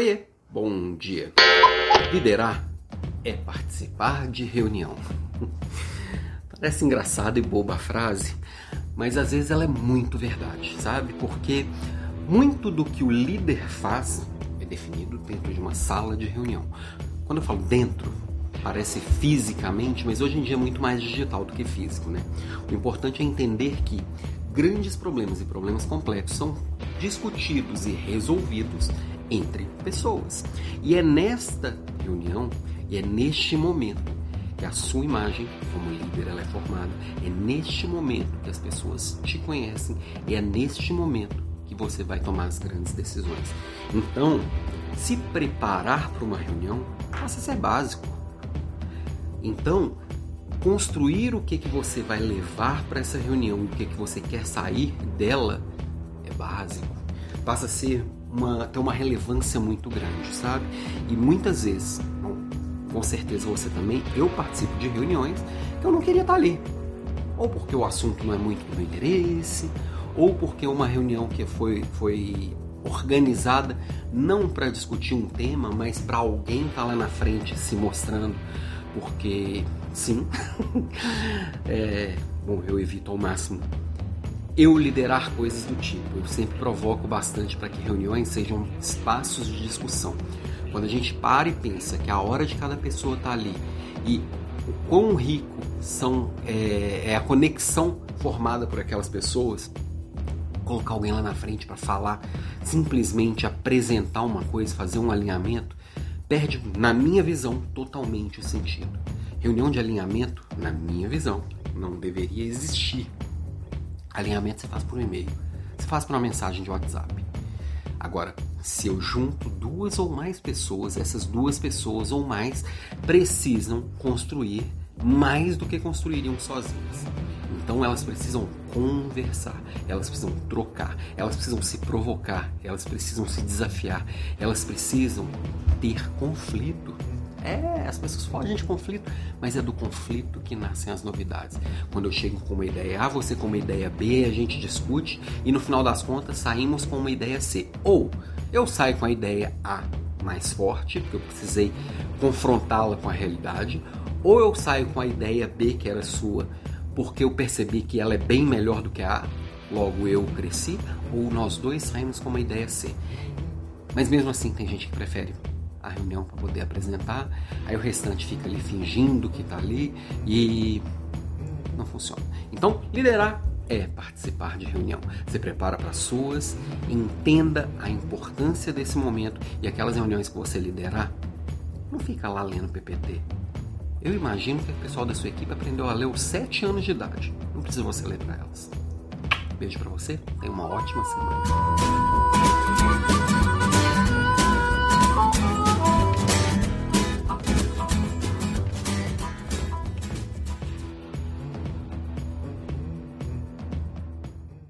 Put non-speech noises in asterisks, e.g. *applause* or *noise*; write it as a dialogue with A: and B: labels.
A: Oiê, bom dia. Liderar é participar de reunião. *laughs* Parece engraçada e boba a frase, mas às vezes ela é muito verdade, sabe? Porque muito do que o líder faz é definido dentro de uma sala de reunião. Quando eu falo dentro, parece fisicamente, mas hoje em dia é muito mais digital do que físico, né? O importante é entender que grandes problemas e problemas complexos são discutidos e resolvidos entre pessoas. E é nesta reunião e é neste momento que a sua imagem como líder ela é formada. É neste momento que as pessoas te conhecem e é neste momento que você vai tomar as grandes decisões. Então, se preparar para uma reunião passa a ser básico. Então, construir o que, que você vai levar para essa reunião, o que, que você quer sair dela, é básico. Passa a ser uma, ter uma relevância muito grande, sabe? E muitas vezes, bom, com certeza você também, eu participo de reuniões que eu não queria estar ali. Ou porque o assunto não é muito do meu interesse, ou porque uma reunião que foi, foi organizada não para discutir um tema, mas para alguém estar tá lá na frente se mostrando porque sim, *laughs* é, bom, eu evito ao máximo eu liderar coisas do tipo. Eu sempre provoco bastante para que reuniões sejam espaços de discussão. Quando a gente para e pensa que a hora de cada pessoa está ali e o quão rico são é, é a conexão formada por aquelas pessoas, colocar alguém lá na frente para falar, simplesmente apresentar uma coisa, fazer um alinhamento, perde, na minha visão, totalmente o sentido. Reunião de alinhamento, na minha visão, não deveria existir. Alinhamento você faz por um e-mail, você faz por uma mensagem de WhatsApp. Agora, se eu junto duas ou mais pessoas, essas duas pessoas ou mais precisam construir mais do que construiriam sozinhas. Então elas precisam conversar, elas precisam trocar, elas precisam se provocar, elas precisam se desafiar, elas precisam ter conflito. É, as pessoas fogem de conflito, mas é do conflito que nascem as novidades. Quando eu chego com uma ideia A, você com uma ideia B, a gente discute e no final das contas saímos com uma ideia C. Ou eu saio com a ideia A mais forte, porque eu precisei confrontá-la com a realidade, ou eu saio com a ideia B que era sua, porque eu percebi que ela é bem melhor do que a A, logo eu cresci, ou nós dois saímos com uma ideia C. Mas mesmo assim tem gente que prefere a reunião para poder apresentar, aí o restante fica ali fingindo que está ali e não funciona. Então, liderar é participar de reunião. Se prepara para suas, entenda a importância desse momento e aquelas reuniões que você liderar, não fica lá lendo PPT. Eu imagino que o pessoal da sua equipe aprendeu a ler aos 7 anos de idade. Não precisa você ler para elas. Beijo para você, tenha uma ótima semana.